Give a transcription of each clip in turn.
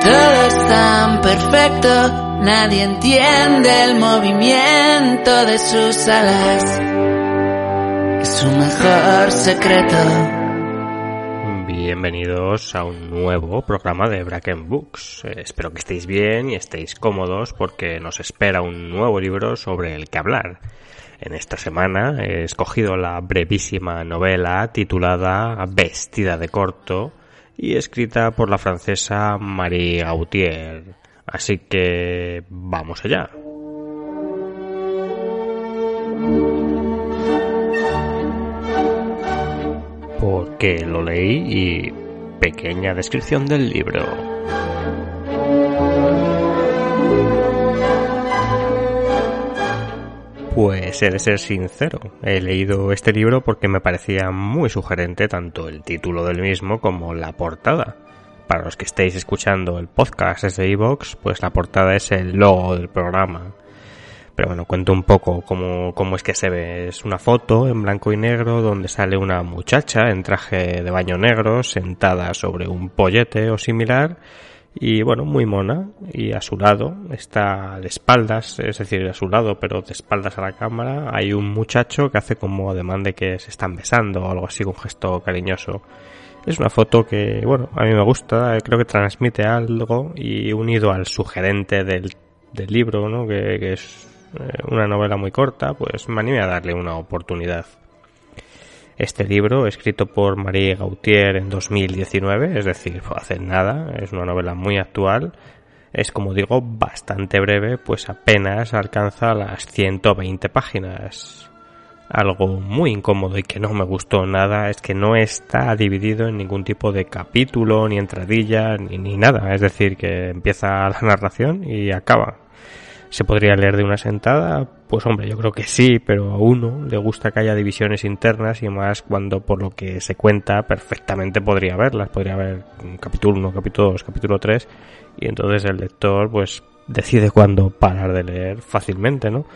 Todo es tan perfecto, nadie entiende el movimiento de sus alas. Su mejor secreto. Bienvenidos a un nuevo programa de Bracken Books. Eh, espero que estéis bien y estéis cómodos porque nos espera un nuevo libro sobre el que hablar. En esta semana he escogido la brevísima novela titulada Vestida de corto y escrita por la francesa Marie Gautier. Así que vamos allá. Porque lo leí y pequeña descripción del libro. Pues he de ser sincero, he leído este libro porque me parecía muy sugerente tanto el título del mismo como la portada. Para los que estéis escuchando el podcast desde iVoox, pues la portada es el logo del programa. Pero bueno, cuento un poco cómo, cómo es que se ve. Es una foto en blanco y negro donde sale una muchacha en traje de baño negro sentada sobre un pollete o similar y bueno, muy mona. Y a su lado está de espaldas, es decir, a su lado, pero de espaldas a la cámara, hay un muchacho que hace como ademán de que se están besando o algo así, un gesto cariñoso. Es una foto que, bueno, a mí me gusta, creo que transmite algo y unido al sugerente del, del libro, ¿no? Que, que es eh, una novela muy corta, pues me animé a darle una oportunidad. Este libro, escrito por Marie Gautier en 2019, es decir, hace nada, es una novela muy actual, es como digo bastante breve, pues apenas alcanza las 120 páginas. Algo muy incómodo y que no me gustó nada es que no está dividido en ningún tipo de capítulo, ni entradilla, ni, ni nada. Es decir, que empieza la narración y acaba. ¿Se podría leer de una sentada? Pues hombre, yo creo que sí, pero a uno le gusta que haya divisiones internas y más cuando por lo que se cuenta perfectamente podría verlas. Podría haber capítulo 1, capítulo 2, capítulo 3 y entonces el lector pues decide cuándo parar de leer fácilmente, ¿no?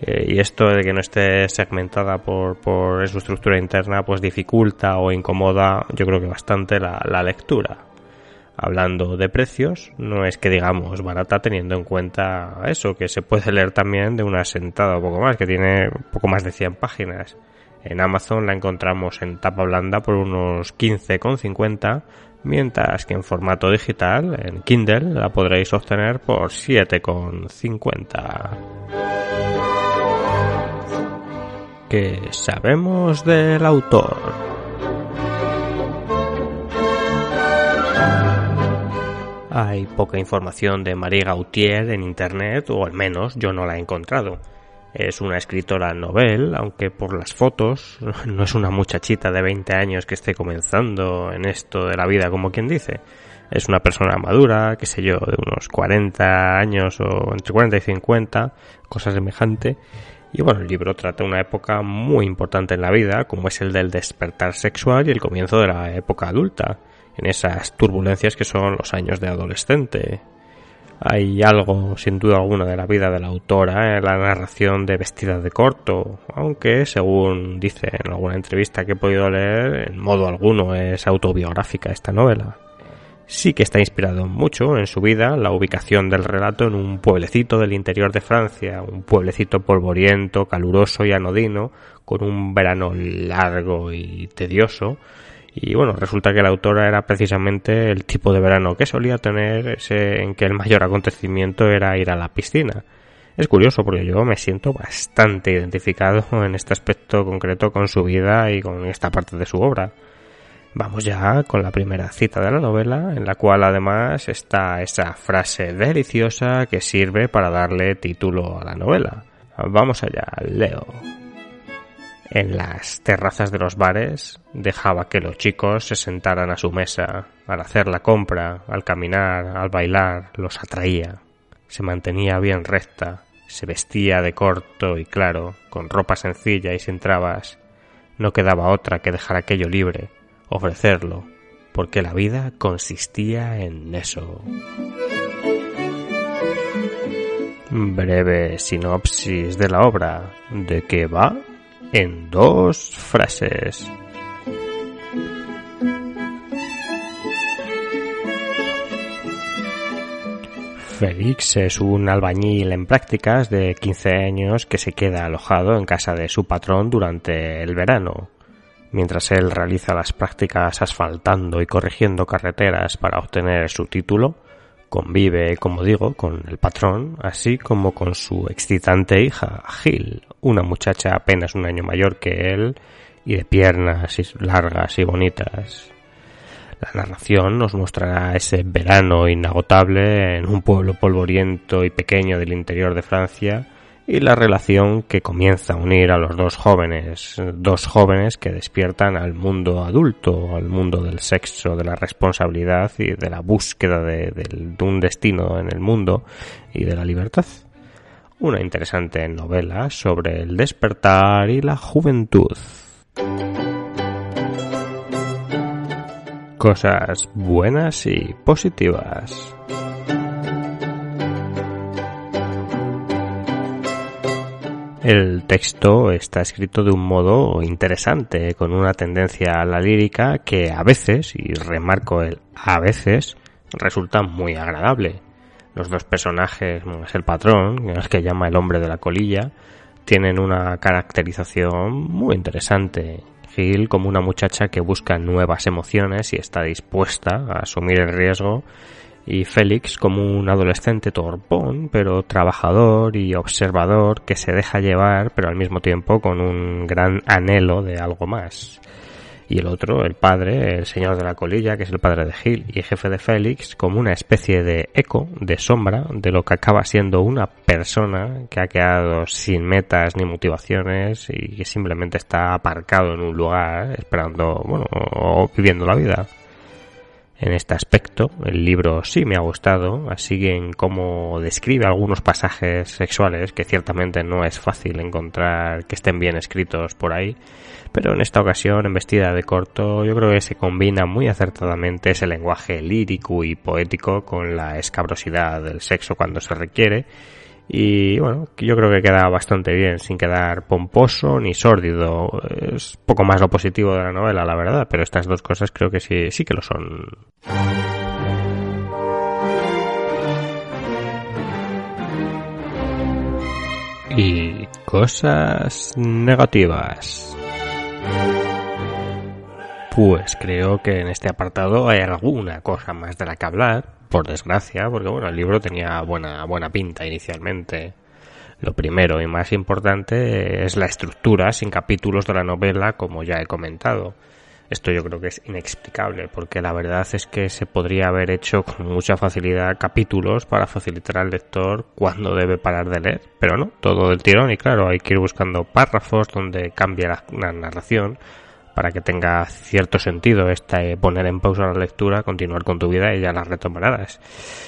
Eh, y esto de que no esté segmentada por, por su estructura interna pues dificulta o incomoda yo creo que bastante la, la lectura hablando de precios, no es que digamos barata teniendo en cuenta eso, que se puede leer también de una sentada o poco más, que tiene poco más de 100 páginas. En Amazon la encontramos en tapa blanda por unos 15,50, mientras que en formato digital, en Kindle, la podréis obtener por 7,50. ¿Qué sabemos del autor? Hay poca información de Marie Gautier en Internet, o al menos yo no la he encontrado. Es una escritora novel, aunque por las fotos no es una muchachita de 20 años que esté comenzando en esto de la vida, como quien dice. Es una persona madura, qué sé yo, de unos 40 años o entre 40 y 50, cosa semejante. Y bueno, el libro trata una época muy importante en la vida, como es el del despertar sexual y el comienzo de la época adulta en esas turbulencias que son los años de adolescente. Hay algo, sin duda alguna, de la vida de la autora en la narración de Vestida de corto, aunque, según dice en alguna entrevista que he podido leer, en modo alguno es autobiográfica esta novela. Sí que está inspirado mucho en su vida la ubicación del relato en un pueblecito del interior de Francia, un pueblecito polvoriento, caluroso y anodino, con un verano largo y tedioso, y bueno, resulta que la autora era precisamente el tipo de verano que solía tener en que el mayor acontecimiento era ir a la piscina. Es curioso porque yo me siento bastante identificado en este aspecto concreto con su vida y con esta parte de su obra. Vamos ya con la primera cita de la novela, en la cual además está esa frase deliciosa que sirve para darle título a la novela. Vamos allá, leo en las terrazas de los bares dejaba que los chicos se sentaran a su mesa. Al hacer la compra, al caminar, al bailar, los atraía. Se mantenía bien recta, se vestía de corto y claro, con ropa sencilla y sin trabas. No quedaba otra que dejar aquello libre, ofrecerlo, porque la vida consistía en eso. Breve sinopsis de la obra. ¿De qué va? En dos frases. Félix es un albañil en prácticas de 15 años que se queda alojado en casa de su patrón durante el verano. Mientras él realiza las prácticas asfaltando y corrigiendo carreteras para obtener su título, convive, como digo, con el patrón, así como con su excitante hija, Gil, una muchacha apenas un año mayor que él y de piernas largas y bonitas. La narración nos mostrará ese verano inagotable en un pueblo polvoriento y pequeño del interior de Francia y la relación que comienza a unir a los dos jóvenes, dos jóvenes que despiertan al mundo adulto, al mundo del sexo, de la responsabilidad y de la búsqueda de, un destino en el mundo y de la libertad. Una interesante novela sobre el despertar y la juventud. Cosas buenas y positivas. El texto está escrito de un modo interesante, con una tendencia a la lírica que a veces, y remarco el a veces, resulta muy agradable. Los dos personajes, es el patrón, el que llama el hombre de la colilla, tienen una caracterización muy interesante. Gil como una muchacha que busca nuevas emociones y está dispuesta a asumir el riesgo y Félix como un adolescente torpón, pero trabajador y observador que se deja llevar, pero al mismo tiempo con un gran anhelo de algo más. Y el otro, el padre, el señor de la colilla, que es el padre de Gil y jefe de Félix, como una especie de eco, de sombra, de lo que acaba siendo una persona que ha quedado sin metas ni motivaciones y que simplemente está aparcado en un lugar esperando, bueno, o viviendo la vida en este aspecto. El libro sí me ha gustado, así en cómo describe algunos pasajes sexuales que ciertamente no es fácil encontrar que estén bien escritos por ahí, pero en esta ocasión, en vestida de corto, yo creo que se combina muy acertadamente ese lenguaje lírico y poético con la escabrosidad del sexo cuando se requiere y bueno, yo creo que queda bastante bien, sin quedar pomposo ni sórdido. Es poco más lo positivo de la novela, la verdad, pero estas dos cosas creo que sí, sí que lo son. Y cosas negativas. Pues creo que en este apartado hay alguna cosa más de la que hablar, por desgracia, porque bueno, el libro tenía buena, buena pinta inicialmente. Lo primero y más importante es la estructura sin capítulos de la novela, como ya he comentado. Esto yo creo que es inexplicable, porque la verdad es que se podría haber hecho con mucha facilidad capítulos para facilitar al lector cuando debe parar de leer, pero no, todo del tirón y claro, hay que ir buscando párrafos donde cambia la narración para que tenga cierto sentido este poner en pausa la lectura, continuar con tu vida y ya la retomarás.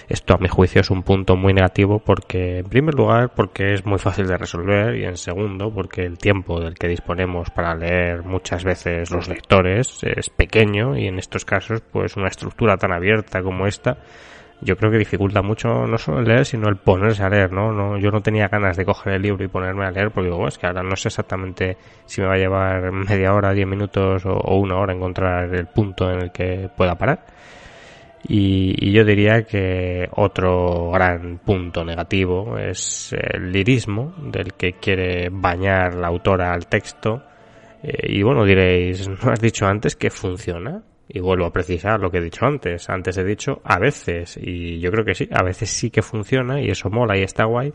Esto a mi juicio es un punto muy negativo porque en primer lugar porque es muy fácil de resolver y en segundo porque el tiempo del que disponemos para leer muchas veces los lectores es pequeño y en estos casos pues una estructura tan abierta como esta yo creo que dificulta mucho no solo el leer, sino el ponerse a leer, ¿no? no yo no tenía ganas de coger el libro y ponerme a leer porque digo, es que ahora no sé exactamente si me va a llevar media hora, diez minutos o, una hora encontrar el punto en el que pueda parar. Y, yo diría que otro gran punto negativo es el lirismo del que quiere bañar la autora al texto. Eh, y bueno, diréis, ¿no has dicho antes que funciona? Y vuelvo a precisar lo que he dicho antes. Antes he dicho a veces, y yo creo que sí, a veces sí que funciona y eso mola y está guay,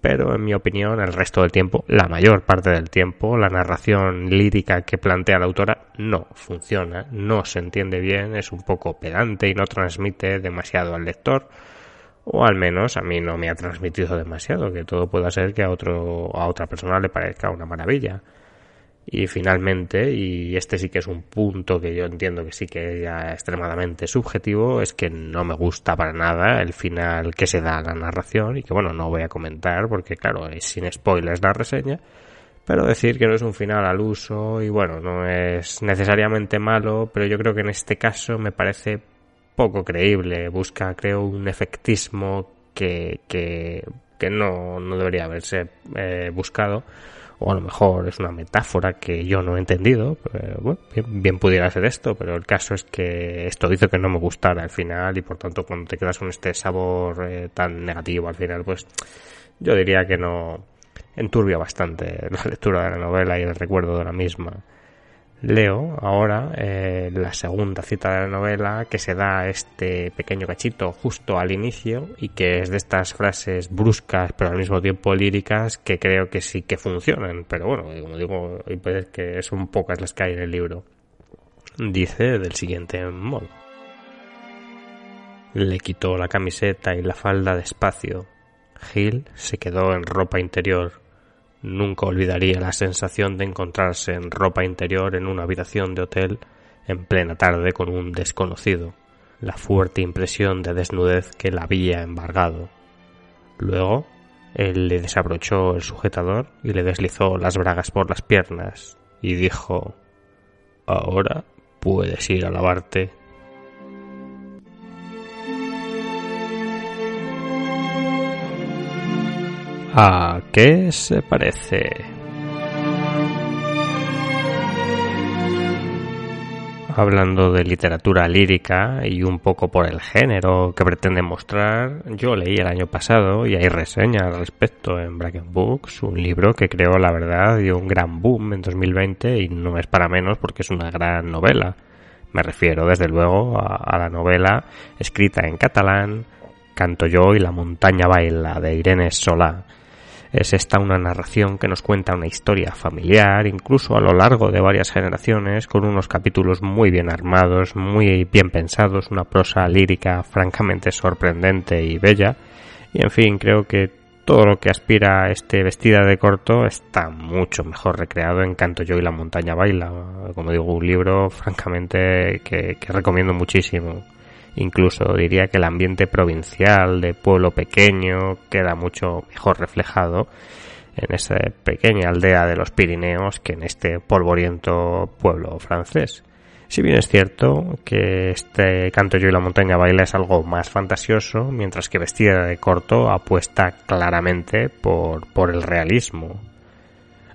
pero en mi opinión el resto del tiempo, la mayor parte del tiempo, la narración lírica que plantea la autora no funciona, no se entiende bien, es un poco pedante y no transmite demasiado al lector, o al menos a mí no me ha transmitido demasiado, que todo pueda ser que a otro a otra persona le parezca una maravilla. Y finalmente, y este sí que es un punto que yo entiendo que sí que es ya extremadamente subjetivo, es que no me gusta para nada el final que se da a la narración y que bueno, no voy a comentar porque claro, es sin spoilers la reseña, pero decir que no es un final al uso y bueno, no es necesariamente malo, pero yo creo que en este caso me parece poco creíble, busca creo un efectismo que, que, que no, no debería haberse eh, buscado o a lo mejor es una metáfora que yo no he entendido, bueno, bien, pudiera ser esto, pero el caso es que esto hizo que no me gustara al final y por tanto cuando te quedas con este sabor eh, tan negativo al final, pues yo diría que no enturbia bastante la lectura de la novela y el recuerdo de la misma leo ahora eh, la segunda cita de la novela que se da este pequeño cachito justo al inicio y que es de estas frases bruscas pero al mismo tiempo líricas que creo que sí que funcionan. Pero bueno como digo pues que son pocas las que hay en el libro. Dice del siguiente modo. Le quitó la camiseta y la falda despacio. Gil se quedó en ropa interior Nunca olvidaría la sensación de encontrarse en ropa interior en una habitación de hotel en plena tarde con un desconocido, la fuerte impresión de desnudez que la había embargado. Luego, él le desabrochó el sujetador y le deslizó las bragas por las piernas y dijo Ahora puedes ir a lavarte. ¿A qué se parece? Hablando de literatura lírica y un poco por el género que pretende mostrar, yo leí el año pasado y hay reseñas al respecto en Bracken Books, un libro que creo la verdad dio un gran boom en 2020 y no es para menos porque es una gran novela. Me refiero desde luego a, a la novela escrita en catalán, Canto yo y la montaña baila de Irene Solá es esta una narración que nos cuenta una historia familiar, incluso a lo largo de varias generaciones, con unos capítulos muy bien armados, muy bien pensados, una prosa lírica francamente sorprendente y bella. Y en fin, creo que todo lo que aspira a este vestida de corto está mucho mejor recreado en Canto yo y la montaña baila. Como digo, un libro francamente que, que recomiendo muchísimo. Incluso diría que el ambiente provincial de pueblo pequeño queda mucho mejor reflejado en esa pequeña aldea de los Pirineos que en este polvoriento pueblo francés. Si bien es cierto que este Canto yo y la montaña baila es algo más fantasioso, mientras que Vestida de corto apuesta claramente por, por el realismo,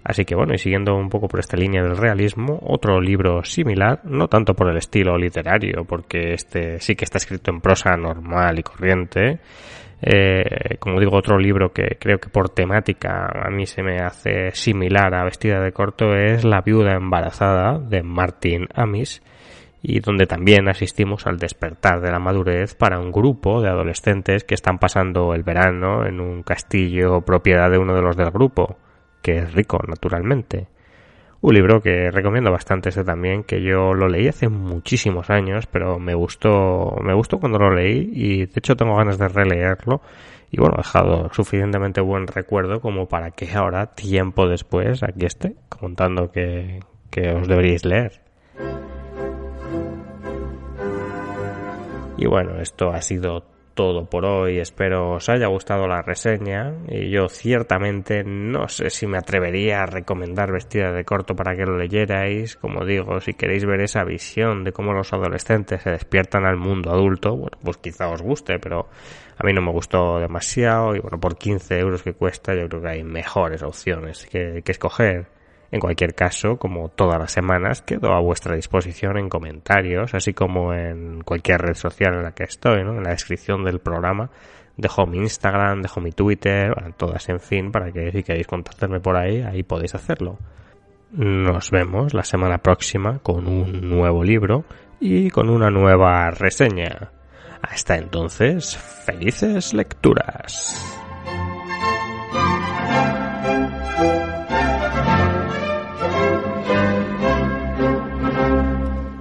Así que bueno, y siguiendo un poco por esta línea del realismo, otro libro similar, no tanto por el estilo literario, porque este sí que está escrito en prosa normal y corriente, eh, como digo, otro libro que creo que por temática a mí se me hace similar a Vestida de Corto es La viuda embarazada de Martin Amis y donde también asistimos al despertar de la madurez para un grupo de adolescentes que están pasando el verano en un castillo propiedad de uno de los del grupo que es rico, naturalmente. Un libro que recomiendo bastante este también, que yo lo leí hace muchísimos años, pero me gustó, me gustó cuando lo leí y de hecho tengo ganas de releerlo y bueno, he dejado suficientemente buen recuerdo como para que ahora, tiempo después, aquí esté contando que, que os deberíais leer. Y bueno, esto ha sido todo por hoy. Espero os haya gustado la reseña. Y yo ciertamente no sé si me atrevería a recomendar Vestida de Corto para que lo leyerais. Como digo, si queréis ver esa visión de cómo los adolescentes se despiertan al mundo adulto, bueno, pues quizá os guste, pero a mí no me gustó demasiado. Y bueno, por 15 euros que cuesta, yo creo que hay mejores opciones que, que escoger. En cualquier caso, como todas las semanas, quedo a vuestra disposición en comentarios, así como en cualquier red social en la que estoy, ¿no? En la descripción del programa dejo mi Instagram, dejo mi Twitter, todas en fin, para que si queréis contactarme por ahí, ahí podéis hacerlo. Nos vemos la semana próxima con un nuevo libro y con una nueva reseña. Hasta entonces, felices lecturas.